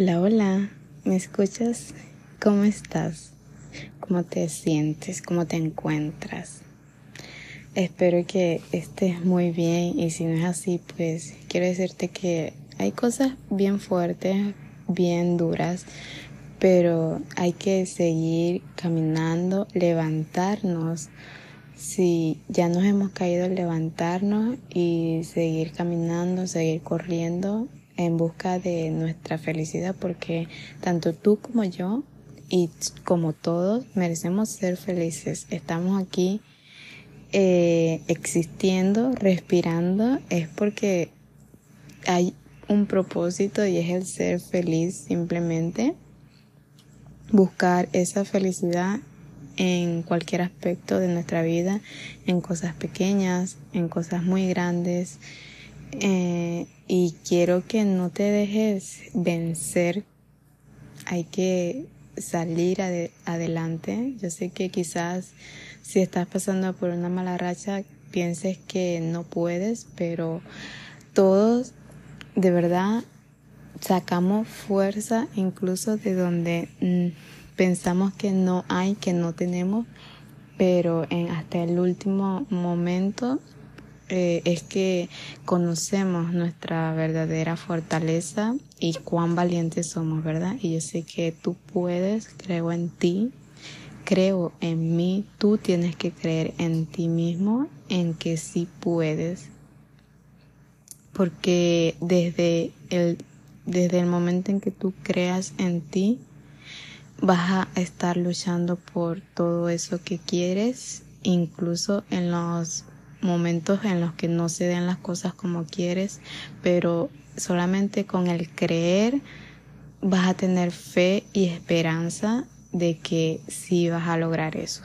Hola, hola, ¿me escuchas? ¿Cómo estás? ¿Cómo te sientes? ¿Cómo te encuentras? Espero que estés muy bien y si no es así, pues quiero decirte que hay cosas bien fuertes, bien duras, pero hay que seguir caminando, levantarnos. Si ya nos hemos caído, levantarnos y seguir caminando, seguir corriendo en busca de nuestra felicidad porque tanto tú como yo y como todos merecemos ser felices. Estamos aquí eh, existiendo, respirando, es porque hay un propósito y es el ser feliz simplemente. Buscar esa felicidad en cualquier aspecto de nuestra vida, en cosas pequeñas, en cosas muy grandes, eh, y quiero que no te dejes vencer. Hay que salir adelante. Yo sé que quizás si estás pasando por una mala racha pienses que no puedes, pero todos de verdad sacamos fuerza incluso de donde mm, pensamos que no hay, que no tenemos, pero en hasta el último momento eh, es que conocemos nuestra verdadera fortaleza y cuán valientes somos, ¿verdad? Y yo sé que tú puedes, creo en ti, creo en mí, tú tienes que creer en ti mismo, en que sí puedes. Porque desde el, desde el momento en que tú creas en ti, vas a estar luchando por todo eso que quieres, incluso en los momentos en los que no se den las cosas como quieres, pero solamente con el creer vas a tener fe y esperanza de que sí vas a lograr eso.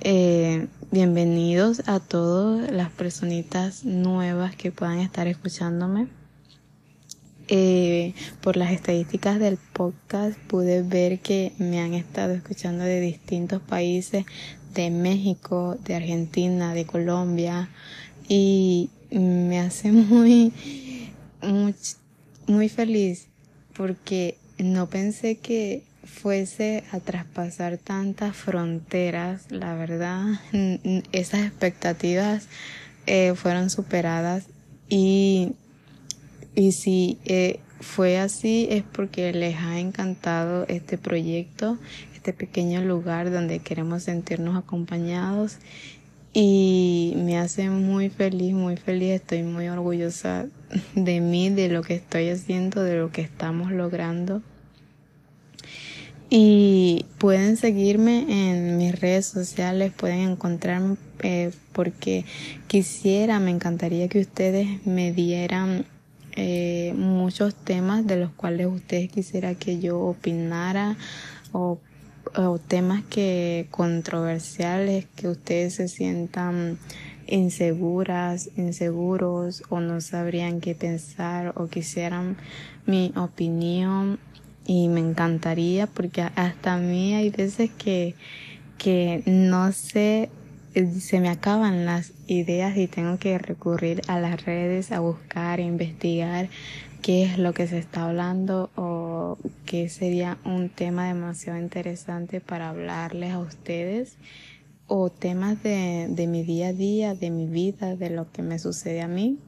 Eh, bienvenidos a todas las personitas nuevas que puedan estar escuchándome. Eh, por las estadísticas del podcast pude ver que me han estado escuchando de distintos países, de México, de Argentina, de Colombia y me hace muy, muy, muy feliz porque no pensé que fuese a traspasar tantas fronteras, la verdad, esas expectativas eh, fueron superadas y, y si eh, fue así es porque les ha encantado este proyecto este pequeño lugar donde queremos sentirnos acompañados y me hace muy feliz, muy feliz, estoy muy orgullosa de mí, de lo que estoy haciendo, de lo que estamos logrando. Y pueden seguirme en mis redes sociales, pueden encontrarme eh, porque quisiera, me encantaría que ustedes me dieran eh, muchos temas de los cuales ustedes quisiera que yo opinara o o temas que controversiales que ustedes se sientan inseguras, inseguros o no sabrían qué pensar o quisieran mi opinión. Y me encantaría porque hasta a mí hay veces que, que no sé, se me acaban las ideas y tengo que recurrir a las redes a buscar, a investigar qué es lo que se está hablando o qué sería un tema demasiado interesante para hablarles a ustedes o temas de, de mi día a día, de mi vida, de lo que me sucede a mí.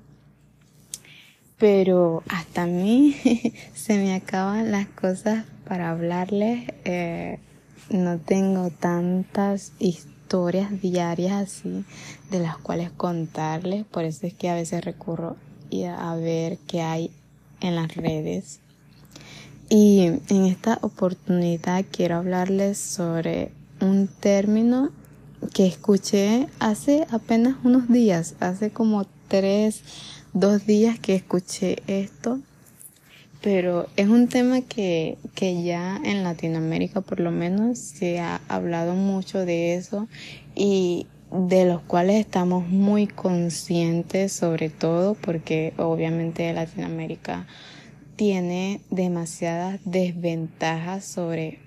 Pero hasta a mí se me acaban las cosas para hablarles. Eh, no tengo tantas historias diarias así de las cuales contarles. Por eso es que a veces recurro a ver qué hay en las redes. Y en esta oportunidad quiero hablarles sobre un término que escuché hace apenas unos días, hace como tres, dos días que escuché esto, pero es un tema que, que ya en Latinoamérica por lo menos se ha hablado mucho de eso y de los cuales estamos muy conscientes sobre todo porque obviamente Latinoamérica tiene demasiadas desventajas sobre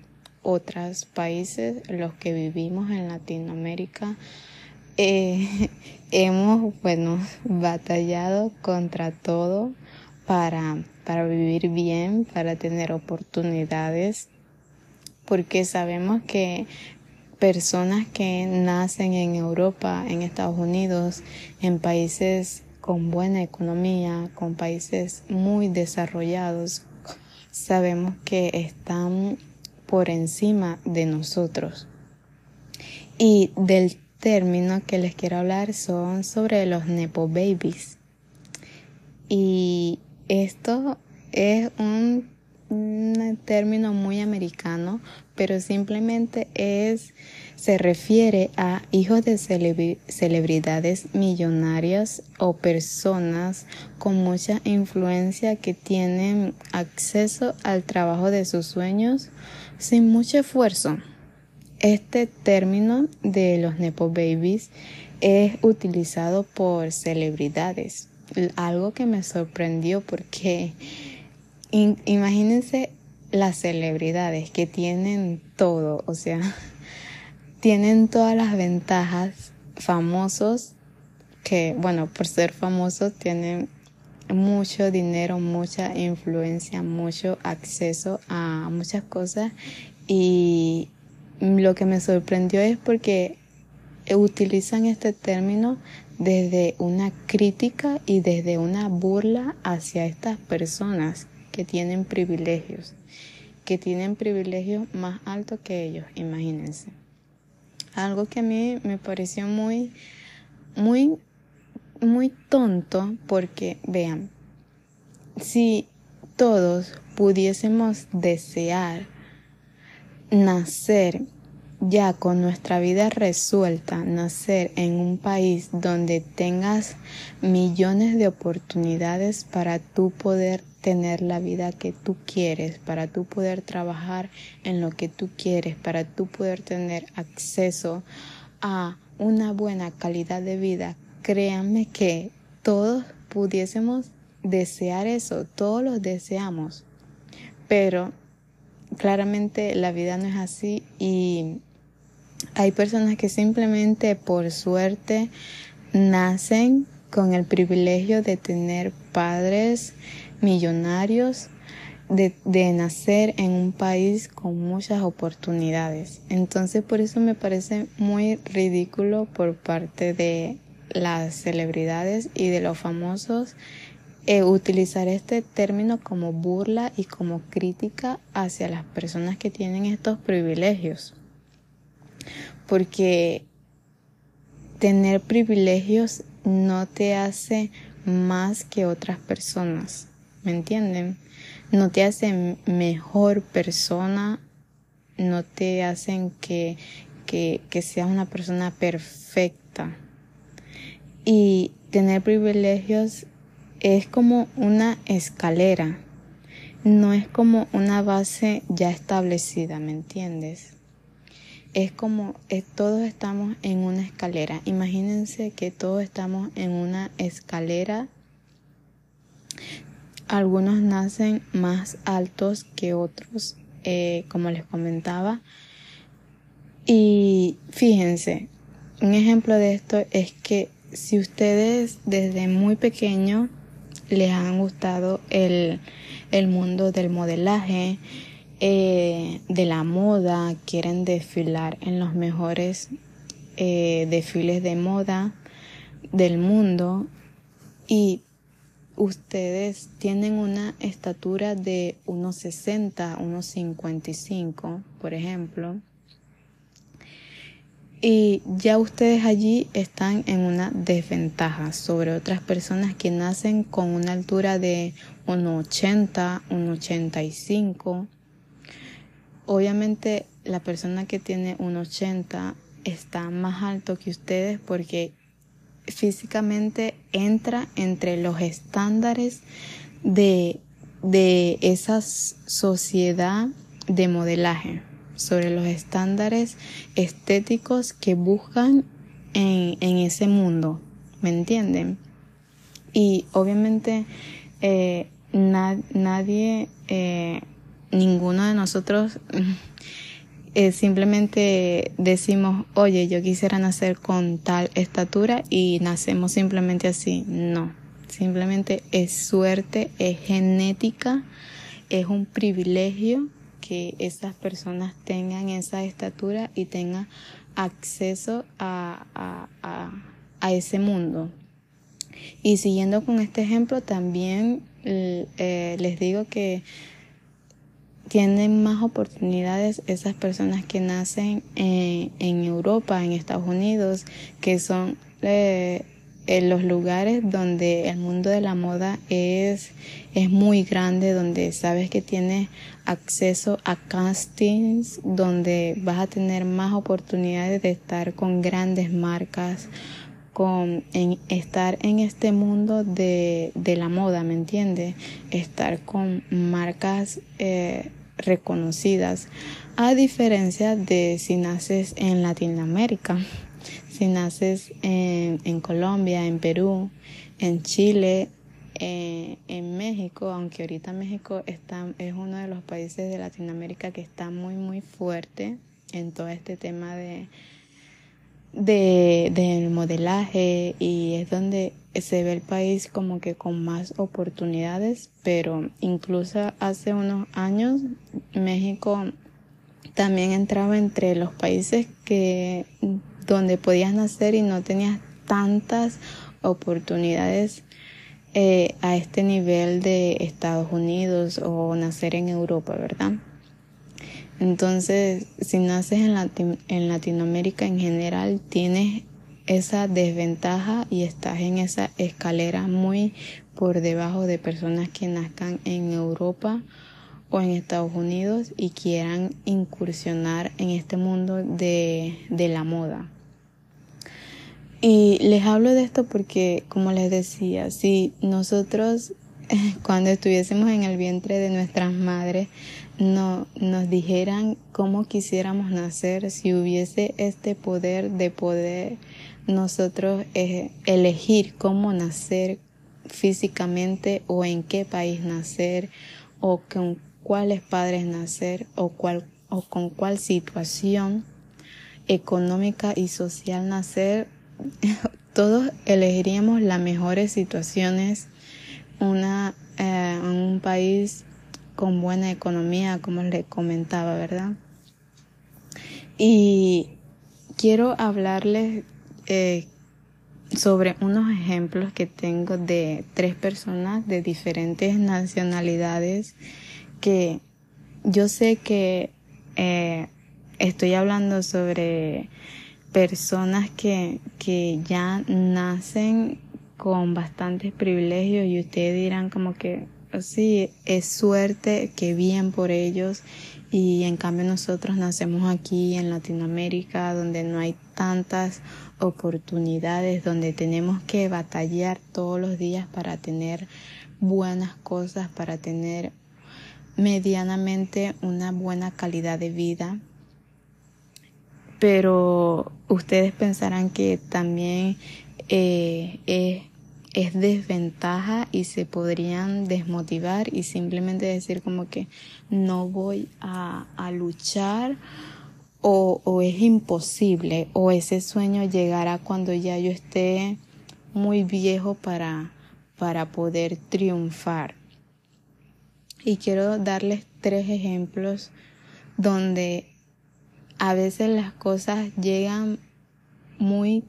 otros países, los que vivimos en Latinoamérica. Eh, hemos, bueno, batallado contra todo para para vivir bien, para tener oportunidades, porque sabemos que personas que nacen en Europa, en Estados Unidos, en países con buena economía, con países muy desarrollados, sabemos que están por encima de nosotros. Y del término que les quiero hablar son sobre los Nepo Babies. Y esto es un, término muy americano, pero simplemente es se refiere a hijos de celebridades millonarias o personas con mucha influencia que tienen acceso al trabajo de sus sueños sin mucho esfuerzo. Este término de los Nepo Babies es utilizado por celebridades, algo que me sorprendió porque imagínense las celebridades que tienen todo, o sea, tienen todas las ventajas, famosos, que bueno, por ser famosos tienen mucho dinero, mucha influencia, mucho acceso a muchas cosas. Y lo que me sorprendió es porque utilizan este término desde una crítica y desde una burla hacia estas personas que tienen privilegios, que tienen privilegios más altos que ellos, imagínense. Algo que a mí me pareció muy, muy, muy tonto porque, vean, si todos pudiésemos desear nacer ya con nuestra vida resuelta, nacer en un país donde tengas millones de oportunidades para tú poder tener la vida que tú quieres, para tú poder trabajar en lo que tú quieres, para tú poder tener acceso a una buena calidad de vida, créanme que todos pudiésemos desear eso, todos lo deseamos, pero claramente la vida no es así y hay personas que simplemente por suerte nacen con el privilegio de tener padres millonarios, de, nacer en un país con muchas oportunidades. Entonces por eso me parece muy ridículo por parte de las celebridades y de los famosos eh, utilizar este término como burla y como crítica hacia las personas que tienen estos privilegios. Porque tener privilegios no te hace más que otras personas, ¿me entienden? No te hace mejor persona, no te hacen que, que seas una persona perfecta. Y tener privilegios es como una escalera, no es como una base ya establecida, ¿me entiendes? Es como todos estamos en una escalera. Imagínense que todos estamos en una escalera. Algunos nacen más altos que otros, eh, como les comentaba. Y fíjense, un ejemplo de esto es que si ustedes desde muy pequeño les han gustado el, mundo del modelaje, eh, de la moda, quieren desfilar en los mejores eh, desfiles de moda del mundo y ustedes tienen una estatura de unos 60, unos 55, por ejemplo, y ya ustedes allí están en una desventaja sobre otras personas que nacen con una altura de 1,80, 1,85. Obviamente la persona que tiene 1,80 está más alto que ustedes porque físicamente entra entre los estándares de, de esa sociedad de modelaje sobre los estándares estéticos que buscan en, en ese mundo, ¿me entienden? Y obviamente eh, nadie, eh, ninguno de nosotros eh, simplemente decimos, oye, yo quisiera nacer con tal estatura y nacemos simplemente así. No, Simplemente es suerte, es genética, es un privilegio que esas personas tengan esa estatura y tengan acceso a, a, ese mundo. Y siguiendo con este ejemplo, también eh, les digo que tienen más oportunidades esas personas que nacen en, en Europa, en Estados Unidos, que son eh, en los lugares donde el mundo de la moda es, es muy grande, donde sabes que tienes acceso a castings, donde vas a tener más oportunidades de estar con grandes marcas, con en, estar en este mundo de, de la moda, ¿me entiendes? Estar con marcas eh, reconocidas, a diferencia de si naces en Latinoamérica si naces en, en Colombia, en Perú, en Chile, eh, en México, aunque ahorita México está, es uno de los países de Latinoamérica que está muy, muy fuerte en todo este tema de, de, del modelaje y es donde se ve el país como que con más oportunidades, pero incluso hace unos años México también entraba entre los países que donde podías nacer y no tenías tantas oportunidades eh, a este nivel de Estados Unidos o nacer en Europa, ¿verdad? Entonces, si naces en, en Latinoamérica en general, tienes esa desventaja y estás en esa escalera muy por debajo de personas que nazcan en Europa o en Estados Unidos y quieran incursionar en este mundo de, de la moda. Y les hablo de esto porque, como les decía, si nosotros cuando estuviésemos en el vientre de nuestras madres no, nos dijeran cómo quisiéramos nacer, si hubiese este poder de poder nosotros eh, elegir cómo nacer físicamente o en qué país nacer o con cuáles padres nacer o, cuál, o con cuál situación económica y social nacer, todos elegiríamos las mejores situaciones, una, eh, un país con buena economía, como les comentaba, ¿verdad? Y quiero hablarles eh, sobre unos ejemplos que tengo de tres personas de diferentes nacionalidades que yo sé que eh, estoy hablando sobre personas que, que ya nacen con bastantes privilegios y ustedes dirán como que sí, es suerte, que bien por ellos y en cambio nosotros nacemos aquí en Latinoamérica donde no hay tantas oportunidades, donde tenemos que batallar todos los días para tener buenas cosas, para tener medianamente una buena calidad de vida. Pero ustedes pensarán que también eh, es, desventaja y se podrían desmotivar y simplemente decir como que no voy a, luchar o, o, es imposible o ese sueño llegará cuando ya yo esté muy viejo para, para poder triunfar. Y quiero darles tres ejemplos donde a veces las cosas llegan muy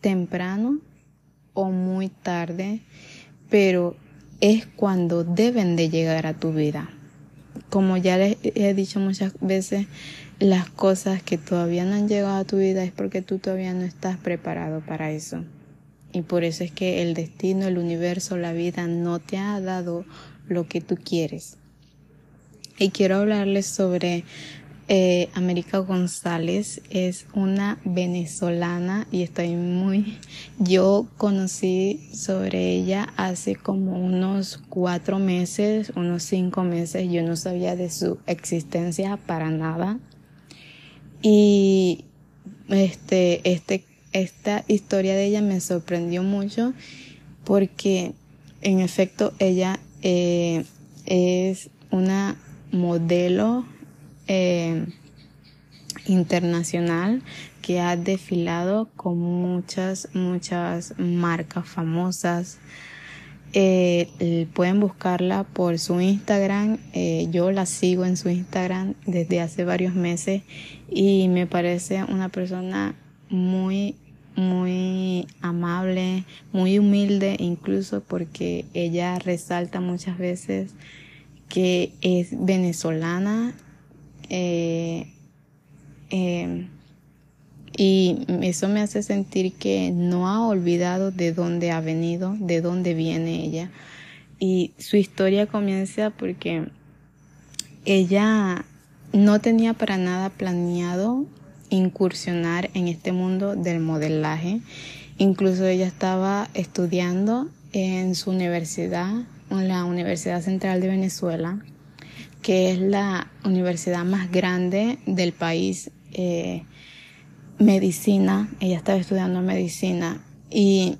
temprano o muy tarde, pero es cuando deben de llegar a tu vida. Como ya les he dicho muchas veces, las cosas que todavía no han llegado a tu vida es porque tú todavía no estás preparado para eso. Y por eso es que el destino, el universo, la vida no te ha dado lo que tú quieres. Y quiero hablarles sobre eh, América González es una venezolana y estoy muy, yo conocí sobre ella hace como unos cuatro meses, unos cinco meses, yo no sabía de su existencia para nada. Y este, este, esta historia de ella me sorprendió mucho porque en efecto ella eh, es una modelo eh, internacional, que ha desfilado con muchas, muchas marcas famosas. Eh, pueden buscarla por su Instagram. Eh, yo la sigo en su Instagram desde hace varios meses y me parece una persona muy, muy amable, muy humilde, incluso porque ella resalta muchas veces que es venezolana. Eh, eh, y eso me hace sentir que no ha olvidado de dónde ha venido, de dónde viene ella. Y su historia comienza porque ella no tenía para nada planeado incursionar en este mundo del modelaje. Incluso ella estaba estudiando en su universidad, en la Universidad Central de Venezuela, que es la universidad más grande del país. Eh, medicina, ella estaba estudiando medicina y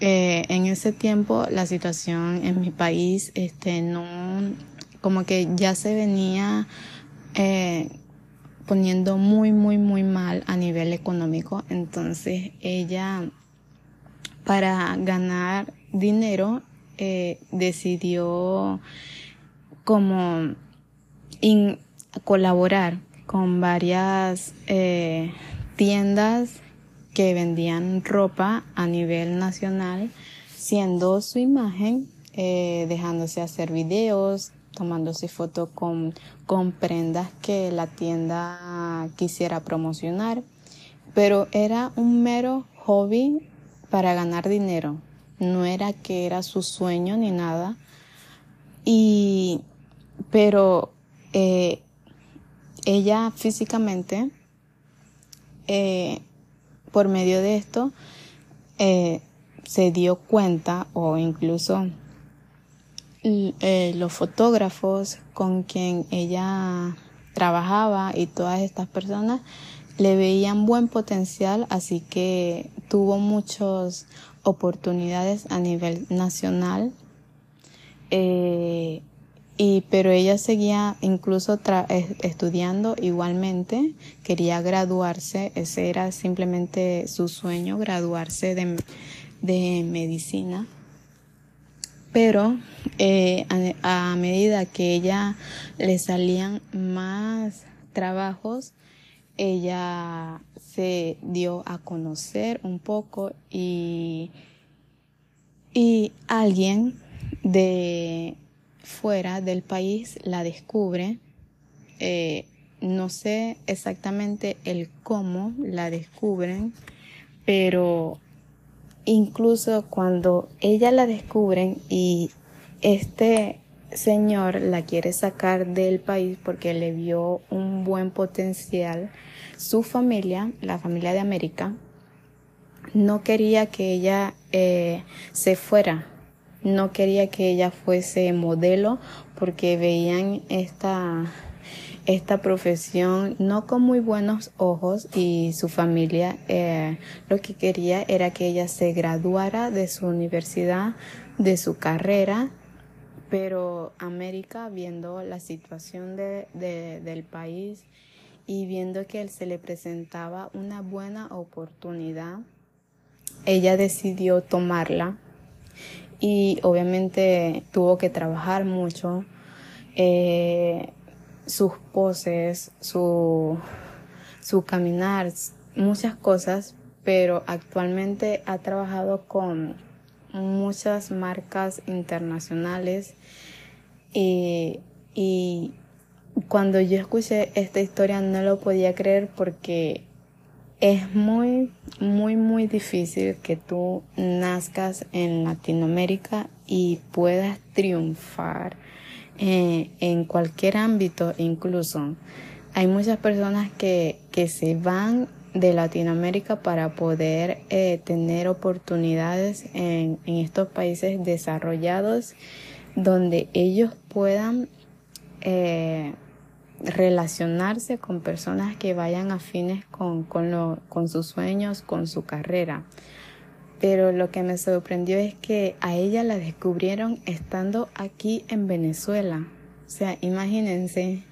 eh, en ese tiempo la situación en mi país, este, no, como que ya se venía eh, poniendo muy, muy, muy mal a nivel económico. Entonces ella, para ganar dinero, eh, decidió como colaborar con varias eh, tiendas que vendían ropa a nivel nacional, siendo su imagen, eh, dejándose hacer videos, tomándose fotos con, con prendas que la tienda quisiera promocionar, pero era un mero hobby para ganar dinero, no era que era su sueño ni nada, y, pero eh, ella físicamente eh, por medio de esto eh, se dio cuenta o incluso eh, los fotógrafos con quien ella trabajaba y todas estas personas le veían buen potencial, así que tuvo muchas oportunidades a nivel nacional. Eh, y, pero ella seguía incluso estudiando igualmente, quería graduarse, ese era simplemente su sueño, graduarse de, de medicina. Pero eh, a, a medida que ella le salían más trabajos, ella se dio a conocer un poco y, y alguien de fuera del país la descubre. Eh, no sé exactamente el cómo la descubren, pero incluso cuando ella la descubren y este señor la quiere sacar del país porque le vio un buen potencial, su familia, la familia de América, no quería que ella eh, se fuera no quería que ella fuese modelo porque veían esta, esta profesión no con muy buenos ojos y su familia eh, lo que quería era que ella se graduara de su universidad, de su carrera, pero América viendo la situación de, del país y viendo que él se le presentaba una buena oportunidad, ella decidió tomarla y obviamente tuvo que trabajar mucho. Eh, sus poses, su, su caminar, muchas cosas, pero actualmente ha trabajado con muchas marcas internacionales y, y cuando yo escuché esta historia no lo podía creer porque es muy, muy, muy difícil que tú nazcas en Latinoamérica y puedas triunfar eh, en cualquier ámbito incluso. Hay muchas personas que, que se van de Latinoamérica para poder eh, tener oportunidades en, en estos países desarrollados donde ellos puedan eh, relacionarse con personas que vayan afines con, con, lo, con sus sueños, con su carrera. Pero lo que me sorprendió es que a ella la descubrieron estando aquí en Venezuela. O sea, imagínense,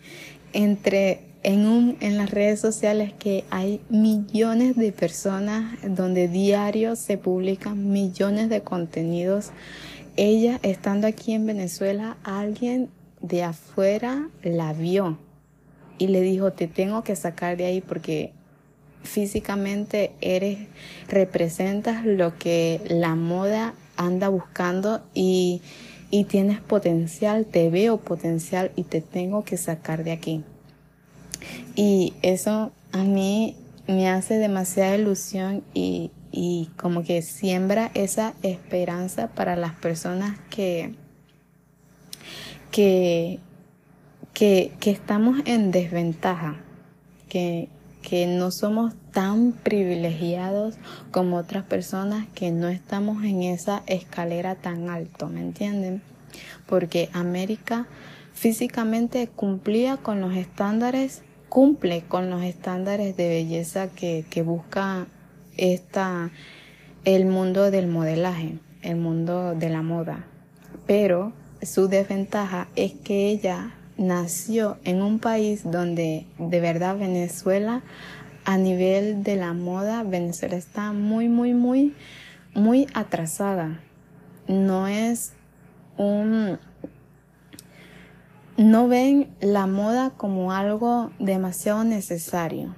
entre en, un, en las redes sociales que hay millones de personas donde diario se publican millones de contenidos. Ella estando aquí en Venezuela, alguien de afuera la vio y le dijo, te tengo que sacar de ahí porque físicamente eres, representas lo que la moda anda buscando y, y tienes potencial, te veo potencial y te tengo que sacar de aquí. Y eso a mí me hace demasiada ilusión y, y como que siembra esa esperanza para las personas que, que, que, que estamos en desventaja, que, que no somos tan privilegiados como otras personas que no estamos en esa escalera tan alto, ¿me entienden? Porque América físicamente cumplía con los estándares, cumple con los estándares de belleza que, que busca esta, el mundo del modelaje, el mundo de la moda. Pero su desventaja es que ella nació en un país donde de verdad Venezuela a nivel de la moda Venezuela está muy muy muy muy atrasada. No es un no ven la moda como algo demasiado necesario.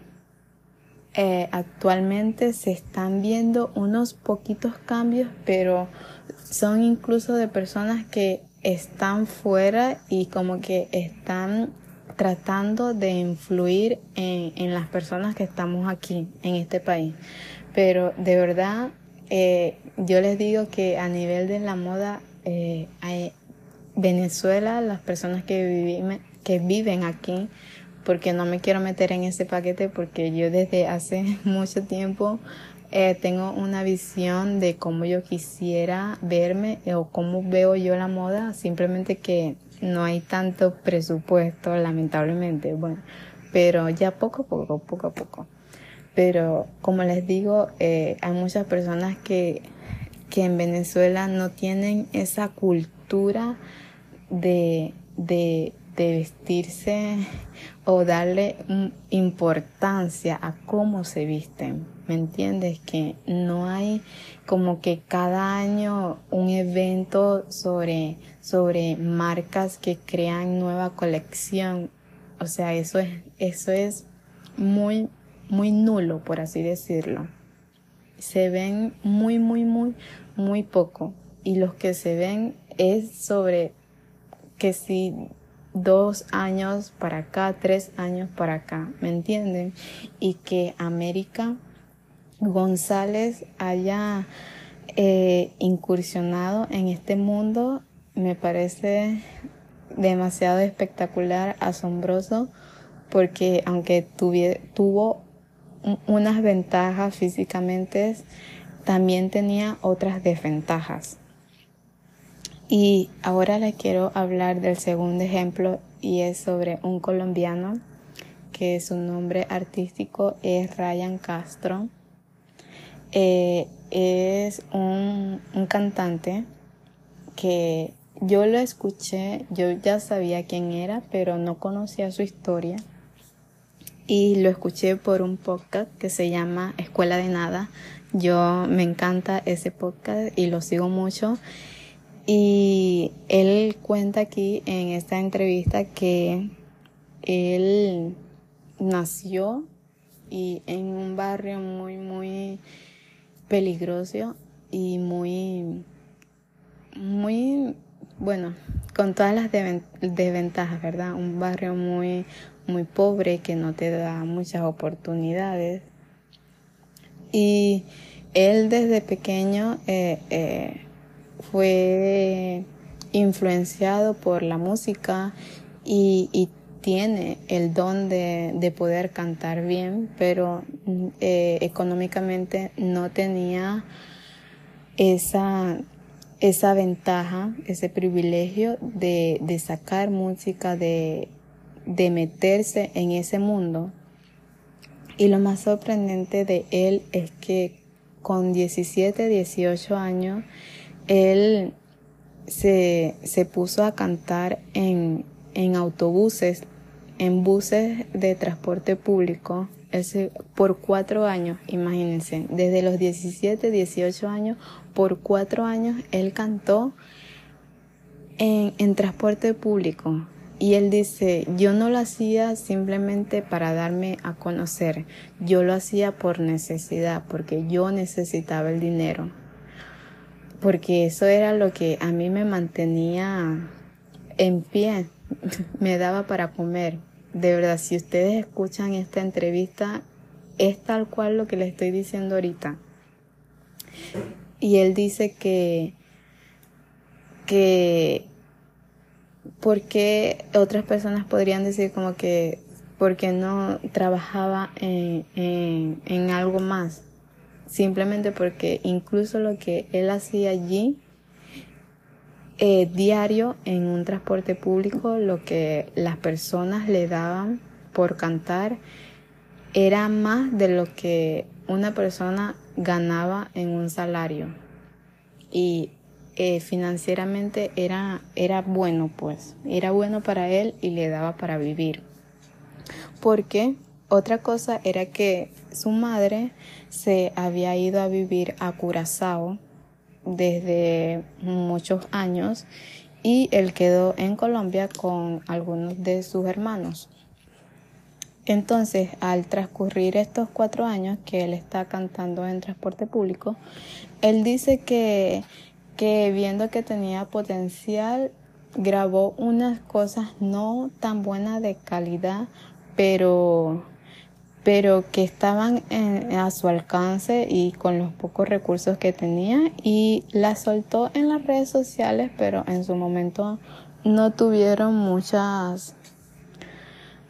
Eh, actualmente se están viendo unos poquitos cambios pero son incluso de personas que están fuera y como que están tratando de influir en, las personas que estamos aquí en este país. Pero de verdad, eh, yo les digo que a nivel de la moda, eh, Venezuela, las personas que, que viven aquí, porque no me quiero meter en ese paquete porque yo desde hace mucho tiempo eh, tengo una visión de cómo yo quisiera verme o cómo veo yo la moda, simplemente que no hay tanto presupuesto, lamentablemente, bueno, pero ya poco a poco, poco a poco. Pero como les digo, eh, hay muchas personas que, que en Venezuela no tienen esa cultura de, de, de vestirse o darle importancia a cómo se visten. ¿Me entiendes? Que no hay como que cada año un evento sobre, sobre marcas que crean nueva colección. O sea, eso es, eso es muy, muy nulo, por así decirlo. Se ven muy, muy, muy, muy poco. Y los que se ven es sobre que si dos años para acá, tres años para acá, ¿me entienden? Y que América González haya eh, incursionado en este mundo me parece demasiado espectacular, asombroso, porque aunque tuvo unas ventajas físicamente, también tenía otras desventajas. Y ahora le quiero hablar del segundo ejemplo y es sobre un colombiano que su nombre artístico es Ryan Castro. Eh, es un, un cantante que yo lo escuché, yo ya sabía quién era, pero no conocía su historia. Y lo escuché por un podcast que se llama Escuela de Nada. Yo me encanta ese podcast y lo sigo mucho. Y él cuenta aquí en esta entrevista que él nació y en un barrio muy, muy peligroso y muy, muy, bueno, con todas las desventajas, ¿verdad? Un barrio muy, muy pobre que no te da muchas oportunidades. Y él desde pequeño eh, eh, fue influenciado por la música y, y tiene el don de, de poder cantar bien, pero eh, económicamente no tenía esa, esa ventaja, ese privilegio de, de sacar música, de, de meterse en ese mundo. Y lo más sorprendente de él es que con 17, 18 años, él se, se puso a cantar en, en autobuses en buses de transporte público por cuatro años, imagínense, desde los 17, 18 años, por cuatro años él cantó en, en transporte público. Y él dice, yo no lo hacía simplemente para darme a conocer, yo lo hacía por necesidad, porque yo necesitaba el dinero. Porque eso era lo que a mí me mantenía en pie, me daba para comer. De verdad, si ustedes escuchan esta entrevista, es tal cual lo que le estoy diciendo ahorita. Y él dice que, que, porque otras personas podrían decir como que, porque no trabajaba en, en, en algo más. Simplemente porque incluso lo que él hacía allí eh, diario en un transporte público lo que las personas le daban por cantar era más de lo que una persona ganaba en un salario. Y eh, financieramente era, era bueno pues. Era bueno para él y le daba para vivir. Porque otra cosa era que su madre se había ido a vivir a Curazao desde muchos años y él quedó en Colombia con algunos de sus hermanos. Entonces, al transcurrir estos cuatro años que él está cantando en transporte público, él dice que, que viendo que tenía potencial, grabó unas cosas no tan buenas de calidad, pero pero que estaban a su alcance y con los pocos recursos que tenía y la soltó en las redes sociales, pero en su momento no tuvieron muchas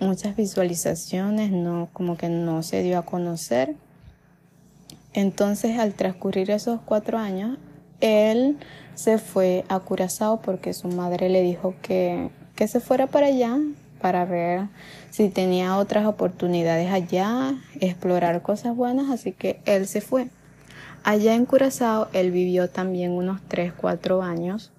muchas visualizaciones, no como que no se dio a conocer. Entonces, al transcurrir esos cuatro años, él se fue a Curazao porque su madre le dijo que, que se fuera para allá para ver si tenía otras oportunidades allá, explorar cosas buenas, así que él se fue. Allá en Curazao él vivió también unos 3, 4 años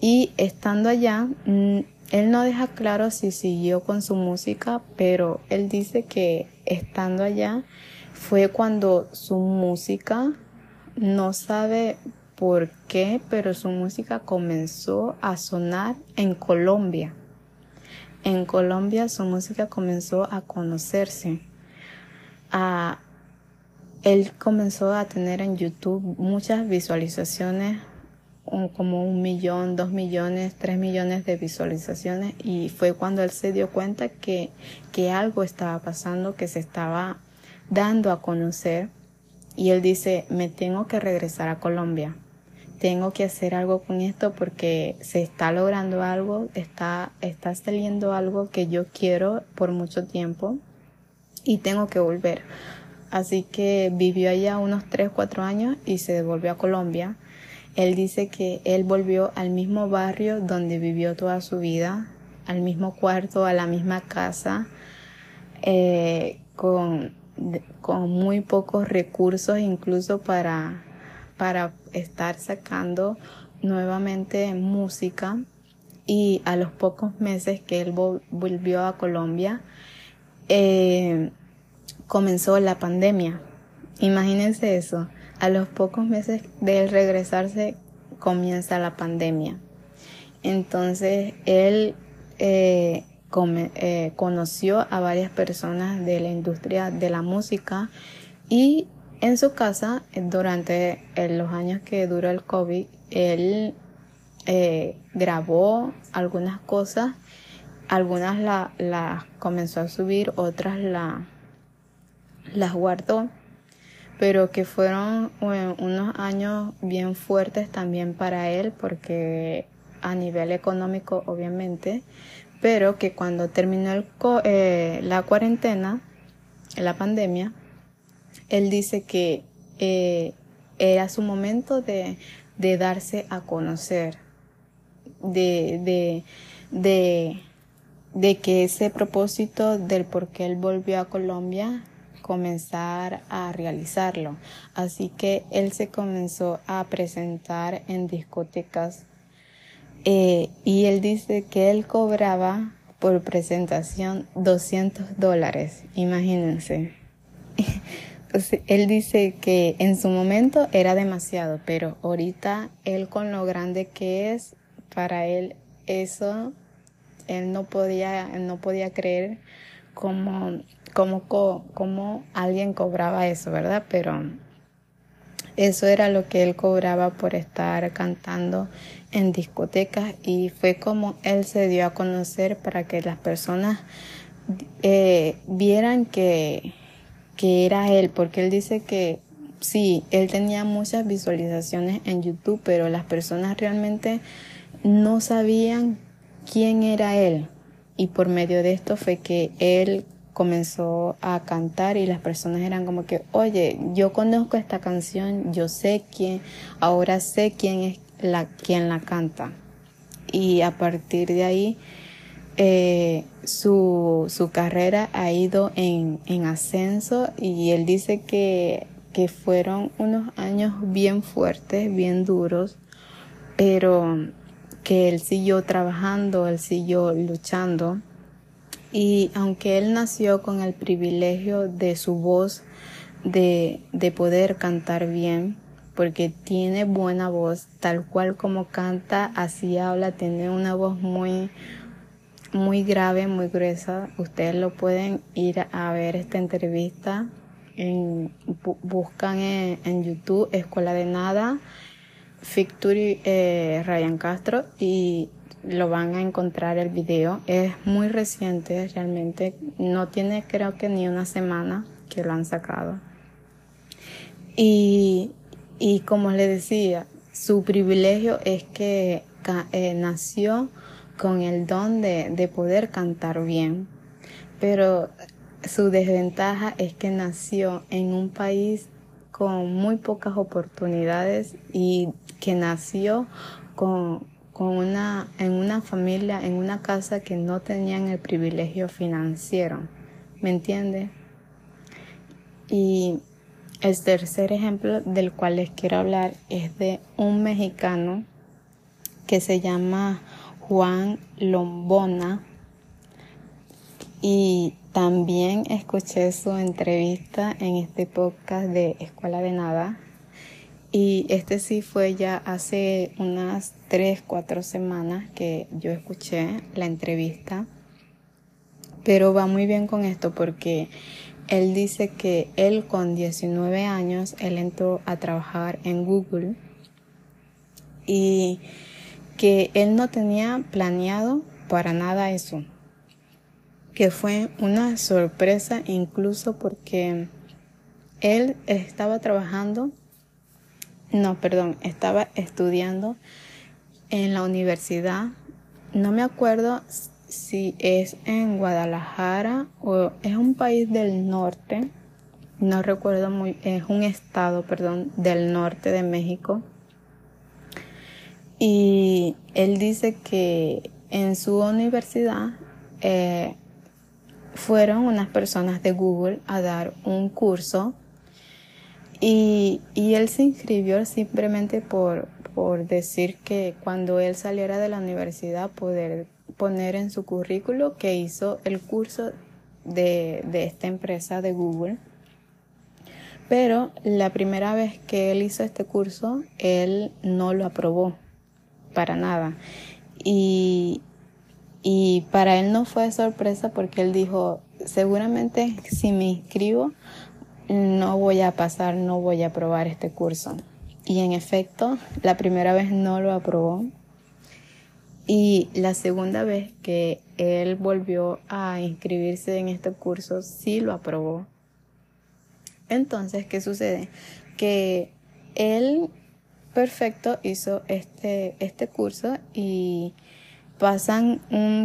y estando allá, mm, él no deja claro si siguió con su música, pero él dice que estando allá fue cuando su música, no sabe por qué, pero su música comenzó a sonar en Colombia. En Colombia su música comenzó a conocerse. A, él comenzó a tener en YouTube muchas visualizaciones, como un millón, dos millones, tres millones de visualizaciones y fue cuando él se dio cuenta que, que algo estaba pasando, que se estaba dando a conocer y él dice, me tengo que regresar a Colombia tengo que hacer algo con esto porque se está logrando algo, está, está saliendo algo que yo quiero por mucho tiempo y tengo que volver. Así que vivió allá unos 3, 4 años y se devolvió a Colombia. Él dice que él volvió al mismo barrio donde vivió toda su vida, al mismo cuarto, a la misma casa, eh, con, con muy pocos recursos incluso para para estar sacando nuevamente música y a los pocos meses que él volvió a Colombia eh, comenzó la pandemia. Imagínense eso, a los pocos meses de regresarse comienza la pandemia. Entonces él eh, eh, conoció a varias personas de la industria de la música y en su casa, durante los años que duró el COVID, él eh, grabó algunas cosas, algunas las la comenzó a subir, otras la, las guardó, pero que fueron eh, unos años bien fuertes también para él, porque a nivel económico obviamente, pero que cuando terminó el, eh, la cuarentena, la pandemia, él dice que eh, era su momento de, de, darse a conocer, de, de, de, de que ese propósito del por qué él volvió a Colombia comenzar a realizarlo. Así que él se comenzó a presentar en discotecas eh, y él dice que él cobraba por presentación 200 dólares, imagínense. él dice que en su momento era demasiado, pero ahorita él con lo grande que es, para él eso, él no podía, no podía creer cómo, cómo, cómo alguien cobraba eso, ¿verdad? Pero eso era lo que él cobraba por estar cantando en discotecas y fue como él se dio a conocer para que las personas eh, vieran que, que era él, porque él dice que sí, él tenía muchas visualizaciones en YouTube, pero las personas realmente no sabían quién era él. Y por medio de esto fue que él comenzó a cantar y las personas eran como que, oye, yo conozco esta canción, yo sé quién, ahora sé quién es la, quien la canta. Y a partir de ahí, eh, su, su, carrera ha ido en, en, ascenso y él dice que, que fueron unos años bien fuertes, bien duros, pero que él siguió trabajando, él siguió luchando. Y aunque él nació con el privilegio de su voz, de, de poder cantar bien, porque tiene buena voz, tal cual como canta, así habla, tiene una voz muy, muy grave, muy gruesa. Ustedes lo pueden ir a ver esta entrevista. En, buscan en, YouTube Escuela de Nada, Victory eh, Ryan Castro y lo van a encontrar el video. Es muy reciente realmente, no tiene creo que ni una semana que lo han sacado. Y y como le decía, su privilegio es que eh, nació con el don de, de poder cantar bien, pero su desventaja es que nació en un país con muy pocas oportunidades y que nació con, con una, en una familia, en una casa que no tenían el privilegio financiero. ¿Me entiende? Y el tercer ejemplo del cual les quiero hablar es de un mexicano que se llama Juan Lombona. Y también escuché su entrevista en este podcast de Escuela de Nada. Y este sí fue ya hace unas 3, 4 semanas que yo escuché la entrevista. Pero va muy bien con esto porque él dice que él con 19 años, él entró a trabajar en Google y que él no tenía planeado para nada eso, que fue una sorpresa incluso porque él estaba trabajando, no, perdón, estaba estudiando en la universidad, no me acuerdo si es en Guadalajara o es un país del norte, no recuerdo muy, es un estado, perdón, del norte de México. Y él dice que en su universidad eh, fueron unas personas de Google a dar un curso y, y él se inscribió simplemente por, por decir que cuando él saliera de la universidad poder poner en su currículo que hizo el curso de, esta empresa de Google. Pero la primera vez que él hizo este curso, él no lo aprobó para nada. Y, y para él no fue sorpresa porque él dijo, seguramente si me inscribo, no voy a pasar, no voy a aprobar este curso. Y en efecto, la primera vez no lo aprobó y la segunda vez que él volvió a inscribirse en este curso, sí lo aprobó. Entonces, ¿qué sucede? Que él perfecto hizo este, este curso y pasan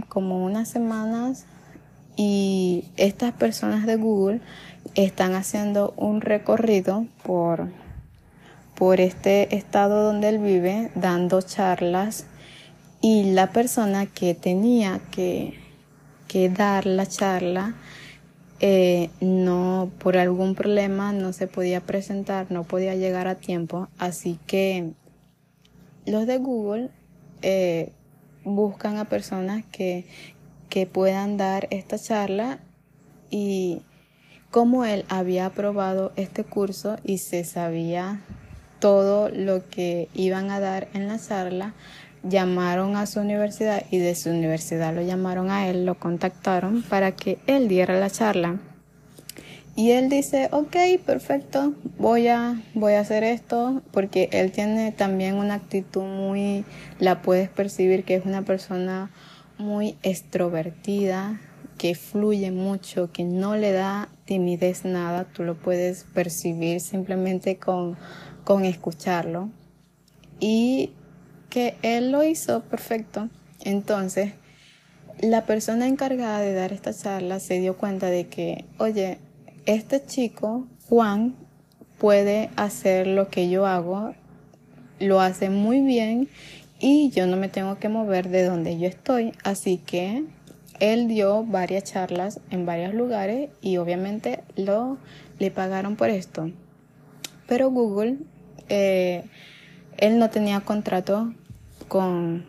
como unas semanas y estas personas de Google están haciendo un recorrido por, por este estado donde él vive, dando charlas y la persona que tenía que, que dar la charla eh, no por algún problema no se podía presentar, no podía llegar a tiempo, así que los de Google eh, buscan a personas que, que puedan dar esta charla y como él había aprobado este curso y se sabía todo lo que iban a dar en la charla, llamaron a su universidad y de su universidad lo llamaron a él, lo contactaron para que él diera la charla. Y él dice, ok, perfecto, voy a, voy a hacer esto, porque él tiene también una actitud muy, la puedes percibir que es una persona muy extrovertida, que fluye mucho, que no le da timidez nada, tú lo puedes percibir simplemente con, con escucharlo. Y que él lo hizo perfecto. Entonces, la persona encargada de dar esta charla se dio cuenta de que, oye, este chico, Juan, puede hacer lo que yo hago, lo hace muy bien y yo no me tengo que mover de donde yo estoy. Así que él dio varias charlas en varios lugares y obviamente lo le pagaron por esto. Pero Google, eh, él no tenía contrato con,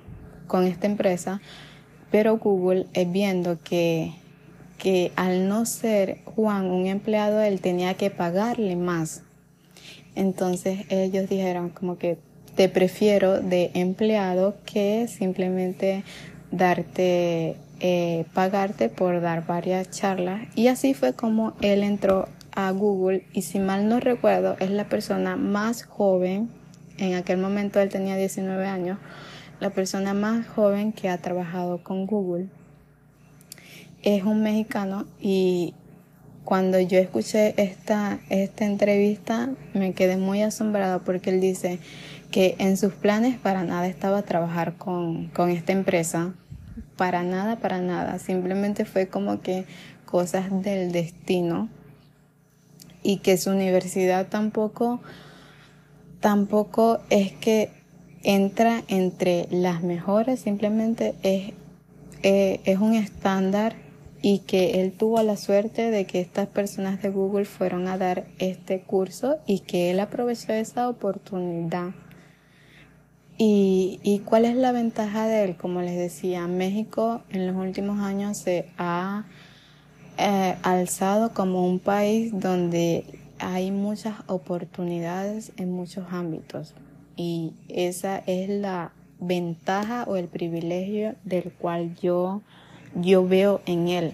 con esta empresa, pero Google es viendo que que al no ser Juan un empleado, él tenía que pagarle más. Entonces ellos dijeron como que te prefiero de empleado que simplemente darte, eh, pagarte por dar varias charlas. Y así fue como él entró a Google y si mal no recuerdo es la persona más joven, en aquel momento él tenía 19 años, la persona más joven que ha trabajado con Google. Es un mexicano y cuando yo escuché esta, esta entrevista me quedé muy asombrada porque él dice que en sus planes para nada estaba trabajar con, con esta empresa, para nada, para nada, simplemente fue como que cosas del destino y que su universidad tampoco, tampoco es que entra entre las mejores, simplemente es, eh, es un estándar y que él tuvo la suerte de que estas personas de Google fueron a dar este curso y que él aprovechó esa oportunidad. ¿Y, y cuál es la ventaja de él? Como les decía, México en los últimos años se ha eh, alzado como un país donde hay muchas oportunidades en muchos ámbitos y esa es la ventaja o el privilegio del cual yo yo veo en él.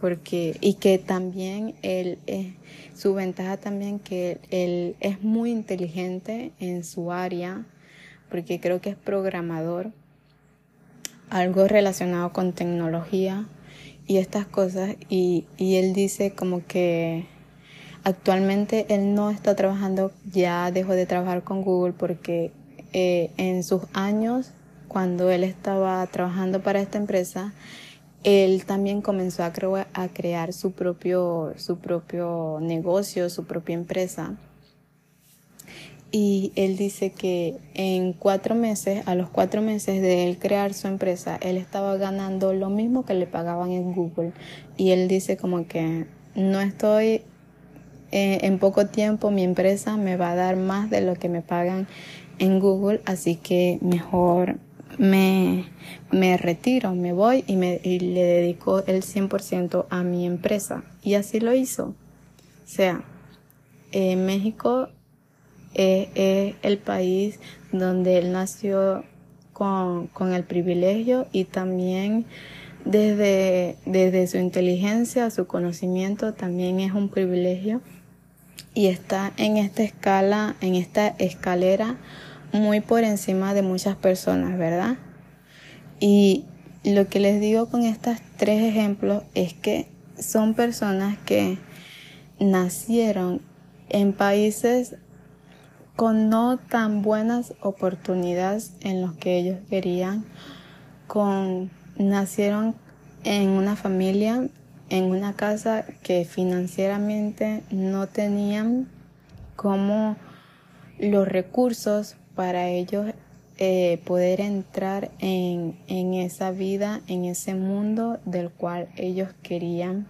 Porque, y que también él, es, su ventaja también que él es muy inteligente en su área, porque creo que es programador, algo relacionado con tecnología y estas cosas. Y, y él dice como que actualmente él no está trabajando, ya dejó de trabajar con Google porque eh, en sus años cuando él estaba trabajando para esta empresa, él también comenzó a, a crear su propio, su propio negocio, su propia empresa. Y él dice que en cuatro meses, a los cuatro meses de él crear su empresa, él estaba ganando lo mismo que le pagaban en Google. Y él dice como que no estoy eh, en poco tiempo, mi empresa me va a dar más de lo que me pagan en Google, así que mejor me, me retiro, me voy y, me, y le dedico el 100% a mi empresa. Y así lo hizo. O sea, en México es, el país donde él nació con, con el privilegio y también desde, desde su inteligencia, su conocimiento, también es un privilegio y está en esta escala, en esta escalera muy por encima de muchas personas, ¿verdad? Y lo que les digo con estos tres ejemplos es que son personas que nacieron en países con no tan buenas oportunidades en los que ellos querían, con nacieron en una familia, en una casa que financieramente no tenían como los recursos para ellos eh, poder entrar en, en esa vida, en ese mundo del cual ellos querían,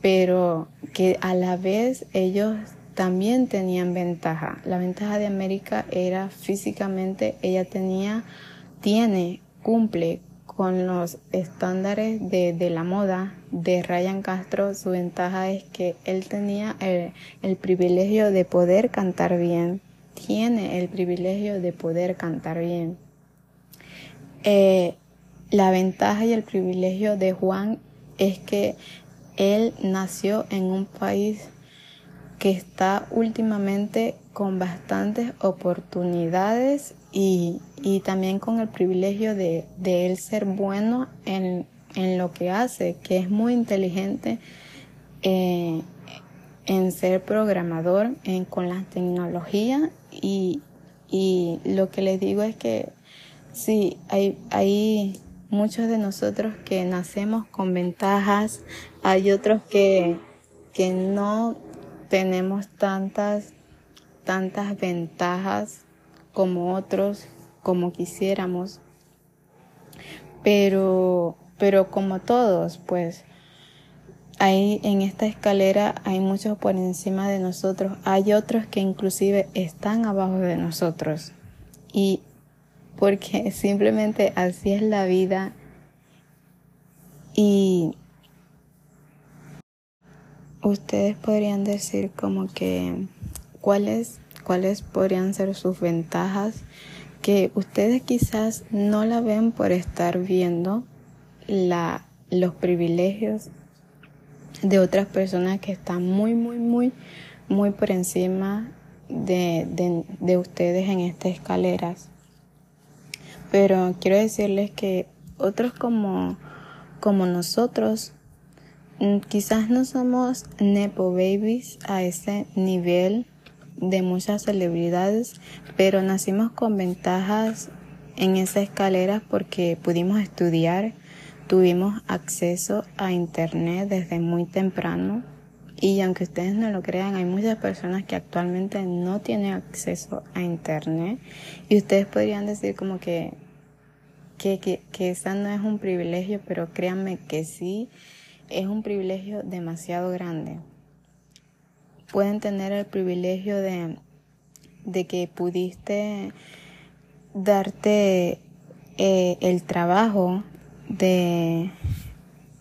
pero que a la vez ellos también tenían ventaja. La ventaja de América era físicamente, ella tenía, tiene, cumple con los estándares de, la moda de Ryan Castro, su ventaja es que él tenía el, privilegio de poder cantar bien, tiene el privilegio de poder cantar bien. Eh, la ventaja y el privilegio de Juan es que él nació en un país que está últimamente con bastantes oportunidades y, también con el privilegio de, él ser bueno en, lo que hace, que es muy inteligente eh, en ser programador en, con la tecnología. Y, y, lo que les digo es que sí, hay, hay muchos de nosotros que nacemos con ventajas, hay otros que, que no tenemos tantas, tantas ventajas como otros, como quisiéramos. Pero, pero como todos, pues, hay en esta escalera hay muchos por encima de nosotros, hay otros que inclusive están abajo de nosotros. Y porque simplemente así es la vida y ustedes podrían decir como que cuáles cuáles podrían ser sus ventajas que ustedes quizás no la ven por estar viendo la, los privilegios de otras personas que están muy, muy, muy, muy por encima de, de, de ustedes en estas escaleras. Pero quiero decirles que otros como, como nosotros Mm, quizás no somos nepo babies a ese nivel de muchas celebridades, pero nacimos con ventajas en esa escalera porque pudimos estudiar, tuvimos acceso a internet desde muy temprano y aunque ustedes no lo crean, hay muchas personas que actualmente no tienen acceso a internet y ustedes podrían decir como que que, que, que esa no es un privilegio, pero créanme que sí es un privilegio demasiado grande. Pueden tener el privilegio de, de que pudiste darte eh, el trabajo de,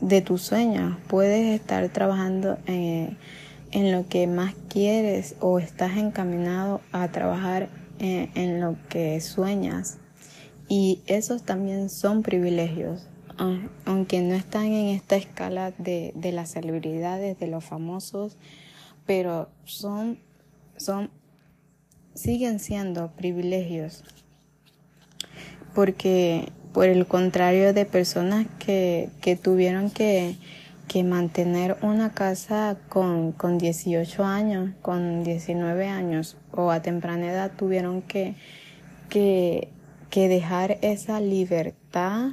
de tus sueños. Puedes estar trabajando eh, en lo que más quieres o estás encaminado a trabajar eh, en lo que sueñas. Y esos también son privilegios aunque no están en esta escala de, de las celebridades, de los famosos, pero son, son, siguen siendo privilegios. Porque por el contrario de personas que, que tuvieron que, que mantener una casa con, con 18 años, con 19 años o a temprana edad tuvieron que, que, que dejar esa libertad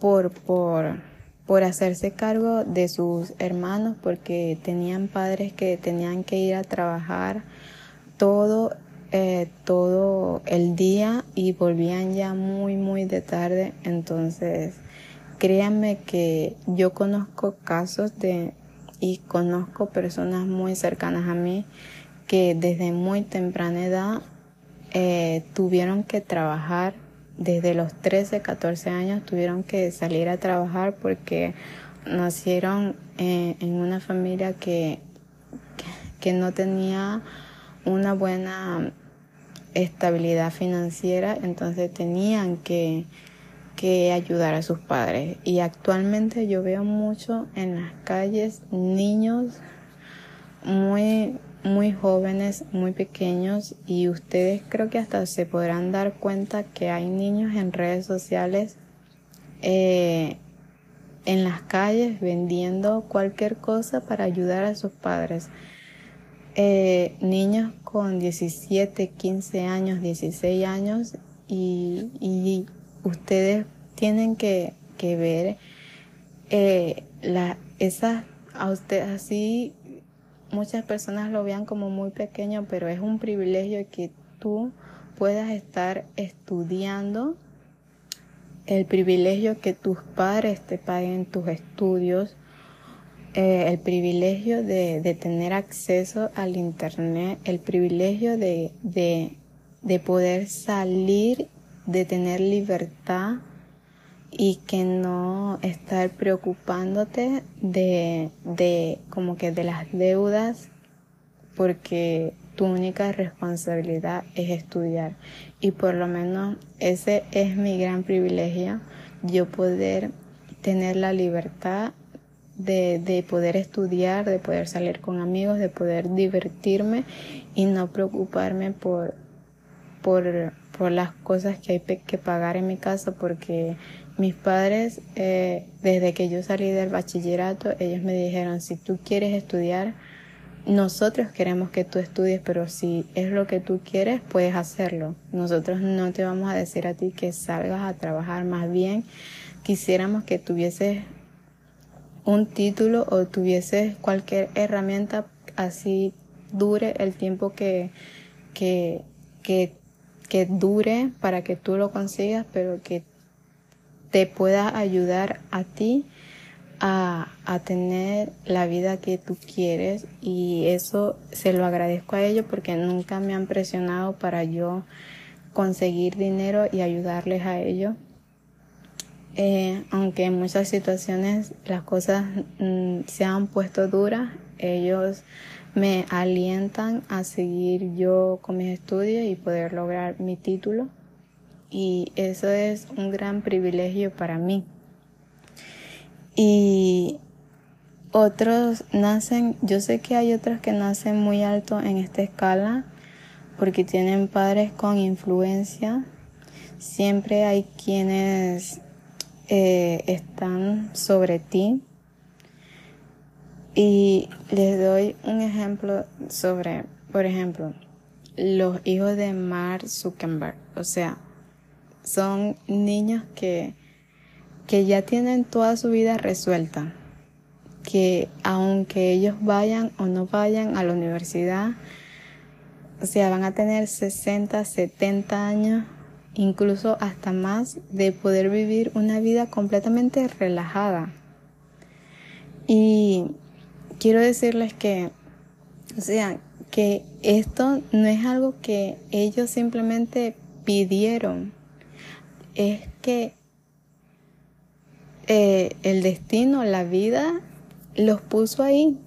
por, por, por hacerse cargo de sus hermanos porque tenían padres que tenían que ir a trabajar todo, eh, todo el día y volvían ya muy, muy de tarde. Entonces, créanme que yo conozco casos de y conozco personas muy cercanas a mí que desde muy temprana edad eh, tuvieron que trabajar desde los 13, 14 años tuvieron que salir a trabajar porque nacieron eh, en una familia que, que no tenía una buena estabilidad financiera, entonces tenían que, que ayudar a sus padres. Y actualmente yo veo mucho en las calles niños muy muy jóvenes, muy pequeños y ustedes creo que hasta se podrán dar cuenta que hay niños en redes sociales eh, en las calles vendiendo cualquier cosa para ayudar a sus padres. Eh, niños con 17, 15 años, 16 años y, ustedes tienen que, ver eh, la, esas, a ustedes así muchas personas lo vean como muy pequeño, pero es un privilegio que tú puedas estar estudiando, el privilegio que tus padres te paguen tus estudios, eh, el privilegio de, tener acceso al Internet, el privilegio de, de, de poder salir, de tener libertad y que no estar preocupándote de, de como que de las deudas porque tu única responsabilidad es estudiar. Y por lo menos ese es mi gran privilegio yo poder tener la libertad de, de, poder estudiar, de poder salir con amigos, de poder divertirme y no preocuparme por, por, por las cosas que hay que pagar en mi casa porque mis padres, eh, desde que yo salí del bachillerato, ellos me dijeron, si tú quieres estudiar, nosotros queremos que tú estudies, pero si es lo que tú quieres, puedes hacerlo. Nosotros no te vamos a decir a ti que salgas a trabajar, más bien quisiéramos que tuvieses un título o tuvieses cualquier herramienta así dure el tiempo que, que, que, que dure para que tú lo consigas, pero que te pueda ayudar a ti a, a, tener la vida que tú quieres y eso se lo agradezco a ellos porque nunca me han presionado para yo conseguir dinero y ayudarles a ellos. Eh, aunque en muchas situaciones las cosas mm, se han puesto duras, ellos me alientan a seguir yo con mis estudios y poder lograr mi título y eso es un gran privilegio para mí. Y otros nacen, yo sé que hay otros que nacen muy alto en esta escala porque tienen padres con influencia. Siempre hay quienes eh, están sobre ti. Y les doy un ejemplo sobre, por ejemplo, los hijos de Mark Zuckerberg. O sea, son niños que, que ya tienen toda su vida resuelta, que aunque ellos vayan o no vayan a la universidad, o sea, van a tener 60, 70 años, incluso hasta más, de poder vivir una vida completamente relajada. Y quiero decirles que, o sea, que esto no es algo que ellos simplemente pidieron, es que eh, el destino, la vida, los puso ahí.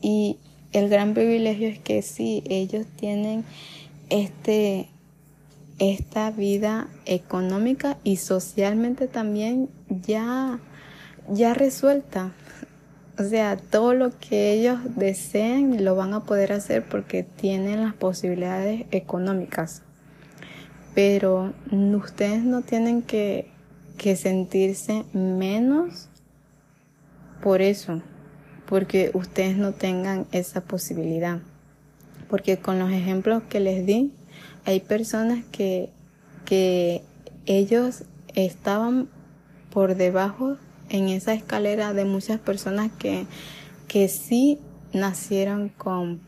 Y el gran privilegio es que sí, ellos tienen este, esta vida económica y socialmente también ya, ya resuelta. O sea, todo lo que ellos deseen lo van a poder hacer porque tienen las posibilidades económicas pero ustedes no tienen que, sentirse menos por eso, porque ustedes no tengan esa posibilidad. Porque con los ejemplos que les di, hay personas que, que ellos estaban por debajo en esa escalera de muchas personas que, que sí nacieron con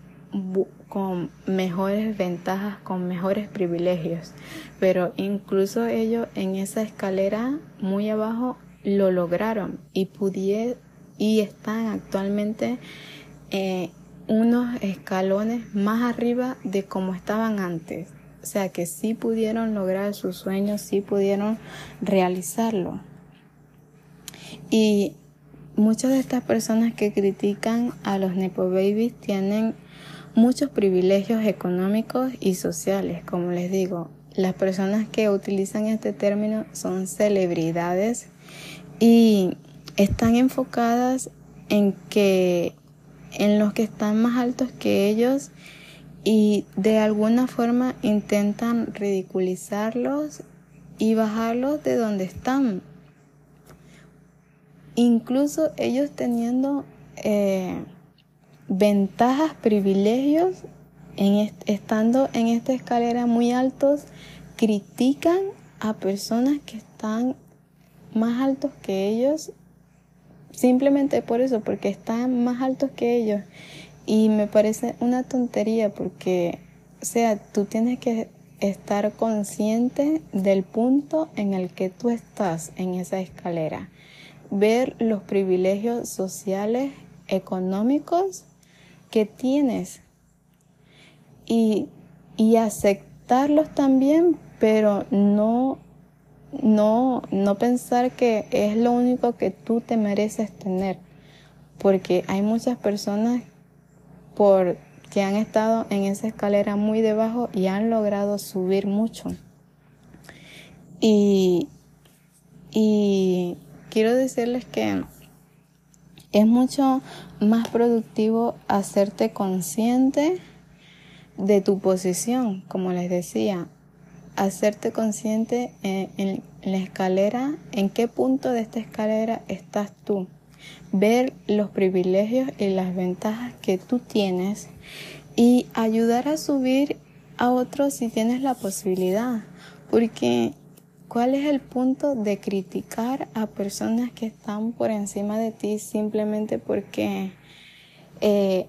con mejores ventajas, con mejores privilegios. Pero incluso ellos en esa escalera muy abajo lo lograron y pudieron y están actualmente eh, unos escalones más arriba de como estaban antes. O sea que sí pudieron lograr sus sueños, sí pudieron realizarlo. Y muchas de estas personas que critican a los Nepo Babies tienen muchos privilegios económicos y sociales, como les digo. Las personas que utilizan este término son celebridades y están enfocadas en que en los que están más altos que ellos y de alguna forma intentan ridiculizarlos y bajarlos de donde están. Incluso ellos teniendo eh, ventajas, privilegios, en estando en esta escalera muy altos, critican a personas que están más altos que ellos, simplemente por eso, porque están más altos que ellos. Y me parece una tontería porque, o sea, tú tienes que estar consciente del punto en el que tú estás en esa escalera. Ver los privilegios sociales, económicos que tienes y, y aceptarlos también, pero no, no, no pensar que es lo único que tú te mereces tener, porque hay muchas personas por que han estado en esa escalera muy debajo y han logrado subir mucho. Y, y quiero decirles que es mucho más productivo hacerte consciente de tu posición, como les decía, hacerte consciente en, la escalera, en qué punto de esta escalera estás tú, ver los privilegios y las ventajas que tú tienes y ayudar a subir a otros si tienes la posibilidad, porque ¿cuál es el punto de criticar a personas que están por encima de ti simplemente porque eh,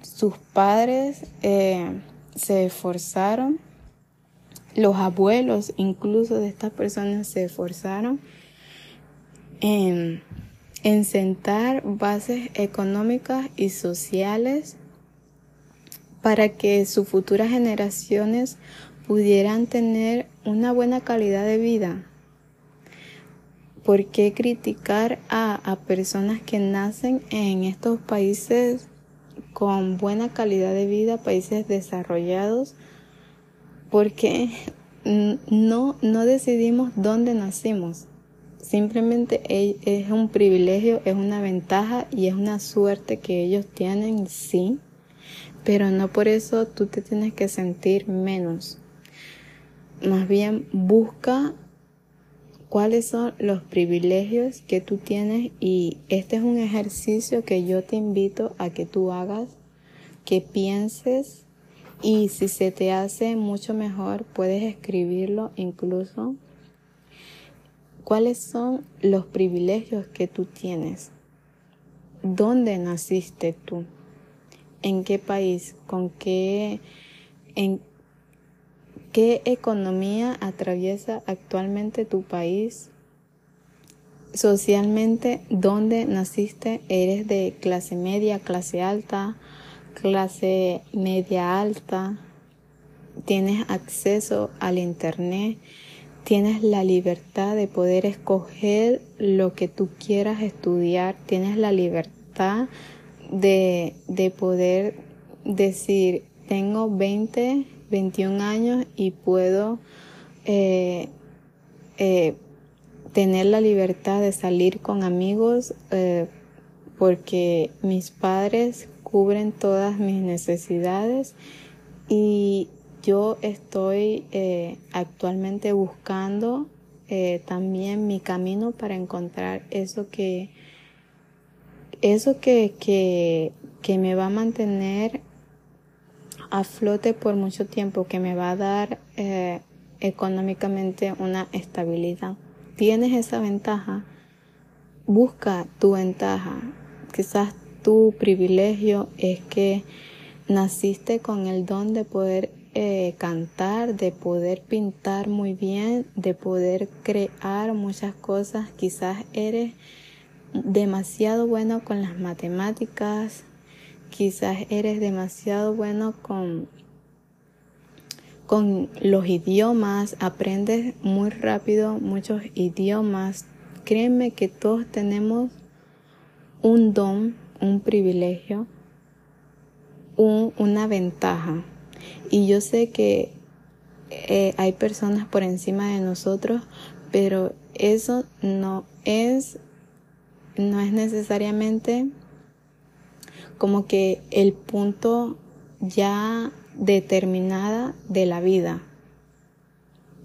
sus padres eh, se esforzaron, los abuelos incluso de estas personas se esforzaron en, en sentar bases económicas y sociales para que sus futuras generaciones pudieran tener una buena calidad de vida. ¿Por qué criticar a, a personas que nacen en estos países con buena calidad de vida, países desarrollados, porque no, no decidimos dónde nacimos. Simplemente es un privilegio, es una ventaja y es una suerte que ellos tienen, sí, pero no por eso tú te tienes que sentir menos. Más bien busca cuáles son los privilegios que tú tienes y este es un ejercicio que yo te invito a que tú hagas, que pienses y si se te hace mucho mejor puedes escribirlo incluso. ¿Cuáles son los privilegios que tú tienes? ¿Dónde naciste tú? ¿En qué país? ¿Con qué ¿Qué economía atraviesa actualmente tu país? Socialmente, ¿dónde naciste? ¿Eres de clase media, clase alta, clase media alta? ¿Tienes acceso al Internet? ¿Tienes la libertad de poder escoger lo que tú quieras estudiar? ¿Tienes la libertad de, de poder decir, tengo 20 21 años y puedo eh, eh, tener la libertad de salir con amigos eh, porque mis padres cubren todas mis necesidades y yo estoy actualmente buscando también mi camino para encontrar eso que eso que, que, que me va a mantener a flote por mucho tiempo que me va a dar eh, económicamente una estabilidad. Tienes esa ventaja, busca tu ventaja. Quizás tu privilegio es que naciste con el don de poder eh, cantar, de poder pintar muy bien, de poder crear muchas cosas. Quizás eres demasiado bueno con las matemáticas, quizás eres demasiado bueno con, con los idiomas, aprendes muy rápido muchos idiomas. Créeme que todos tenemos un don, un privilegio, una ventaja. Y yo sé que eh, hay personas por encima de nosotros, pero eso no es, no es necesariamente como que el punto ya determinada de la vida,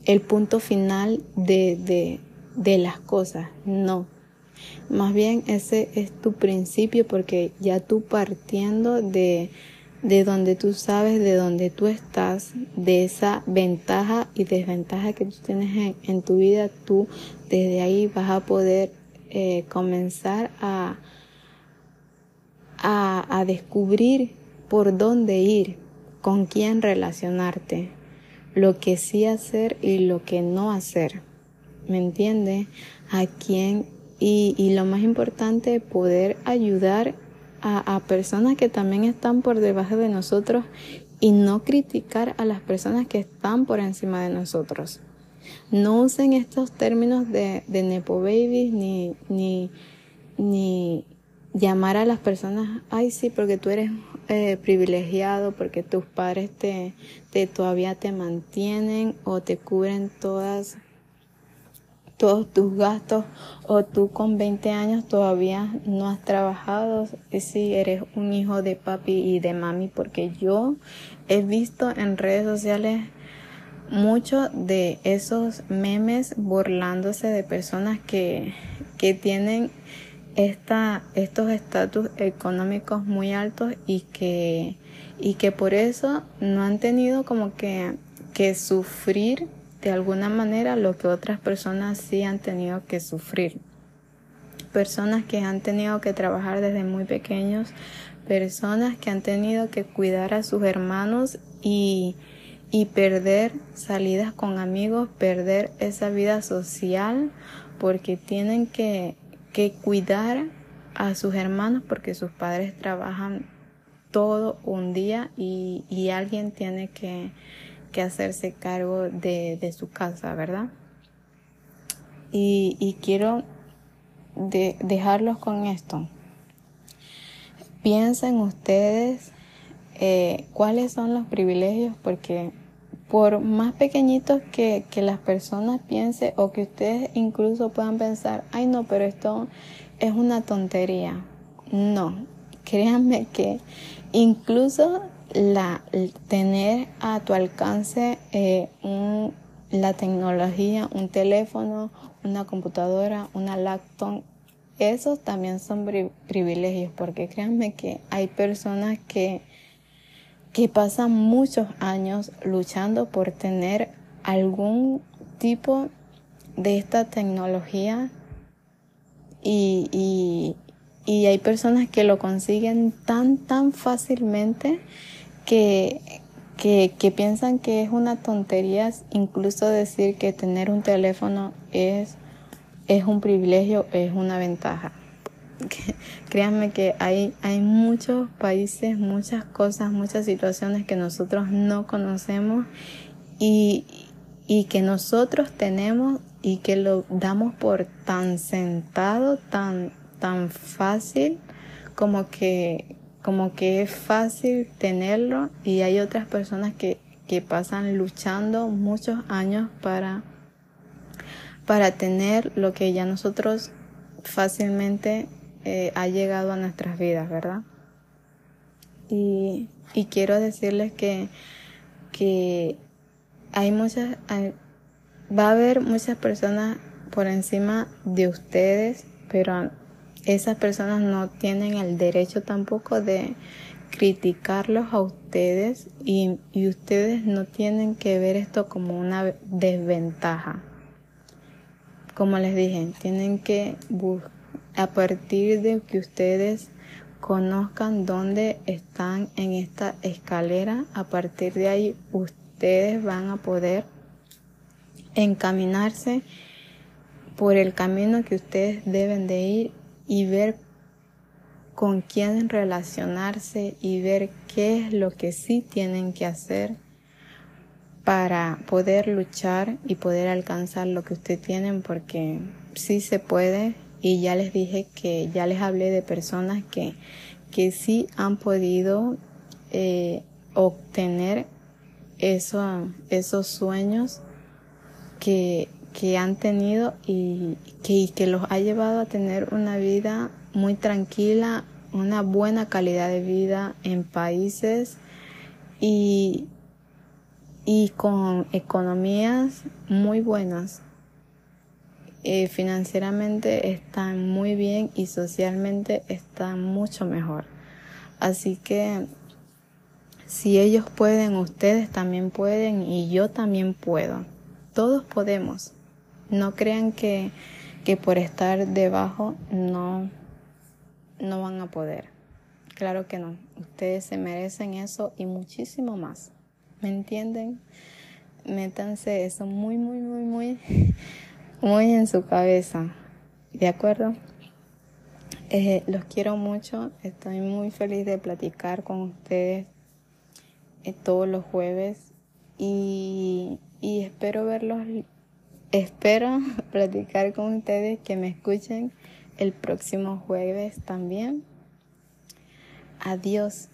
el punto final de, de, las cosas, no. Más bien ese es tu principio porque ya tú partiendo de, de donde tú sabes, de donde tú estás, de esa ventaja y desventaja que tú tienes en, tu vida, tú desde ahí vas a poder eh, comenzar a, a, descubrir por dónde ir, con quién relacionarte, lo que sí hacer y lo que no hacer. ¿Me entiende? A quién y, y, lo más importante, poder ayudar a, a, personas que también están por debajo de nosotros y no criticar a las personas que están por encima de nosotros. no usen estos términos de, de Nepo Babies ni, ni, ni llamar a las personas, ay sí, porque tú eres eh, privilegiado, porque tus padres te, te todavía te mantienen o te cubren todas todos tus gastos o tú con 20 años todavía no has trabajado si eres un hijo de papi y de mami porque yo he visto en redes sociales mucho de esos memes burlándose de personas que, que tienen esta, estos estatus económicos muy altos y que, y que por eso no han tenido como que, que sufrir de alguna manera lo que otras personas sí han tenido que sufrir. Personas que han tenido que trabajar desde muy pequeños, personas que han tenido que cuidar a sus hermanos y, y perder salidas con amigos, perder esa vida social porque tienen que, que cuidar a sus hermanos porque sus padres trabajan todo un día y, y alguien tiene que, que hacerse cargo de, su casa, ¿verdad? Y, quiero dejarlos con esto. Piensen ustedes eh, cuáles son los privilegios, porque por más pequeñitos que, que las personas piensen o que ustedes incluso puedan pensar, ay no, pero esto es una tontería. No, créanme que incluso la, tener a tu alcance eh, un, la tecnología, un teléfono, una computadora, una laptop, esos también son privilegios, porque créanme que hay personas que, que pasan muchos años luchando por tener algún tipo de esta tecnología y, y, y hay personas que lo consiguen tan, tan fácilmente que, que, piensan que es una tontería incluso decir que tener un teléfono es, es un privilegio, es una ventaja. Créanme que hay, hay muchos países, muchas cosas, muchas situaciones que nosotros no conocemos y, y que nosotros tenemos y que lo damos por tan sentado, tan, tan fácil, como que, como que es fácil tenerlo. Y hay otras personas que, que pasan luchando muchos años para, para tener lo que ya nosotros fácilmente eh, ha llegado a nuestras vidas, ¿verdad? Y, y quiero decirles que, que hay muchas, va a haber muchas personas por encima de ustedes, pero esas personas no tienen el derecho tampoco de criticarlos a ustedes y, ustedes no tienen que ver esto como una desventaja. Como les dije, tienen que a partir de que ustedes conozcan dónde están en esta escalera, a partir de ahí ustedes van a poder encaminarse por el camino que ustedes deben de ir y ver con quién relacionarse y ver qué es lo que sí tienen que hacer para poder luchar y poder alcanzar lo que ustedes tienen porque sí se puede y ya les dije que ya les hablé de personas que, que sí han podido eh, obtener eso, esos sueños que que han tenido y que, que los ha llevado a tener una vida muy tranquila, una buena calidad de vida en países y, y con economías muy buenas. Eh, financieramente están muy bien y socialmente están mucho mejor. Así que si ellos pueden, ustedes también pueden y yo también puedo. Todos podemos. No crean que, que por estar debajo no, no van a poder. Claro que no. Ustedes se merecen eso y muchísimo más. ¿Me entienden? Métanse eso muy, muy, muy, muy, muy en su cabeza. ¿De acuerdo? Eh, los quiero mucho. Estoy muy feliz de platicar con ustedes eh, todos los jueves y, y espero verlos espero platicar con ustedes, que me escuchen el próximo jueves también. Adiós.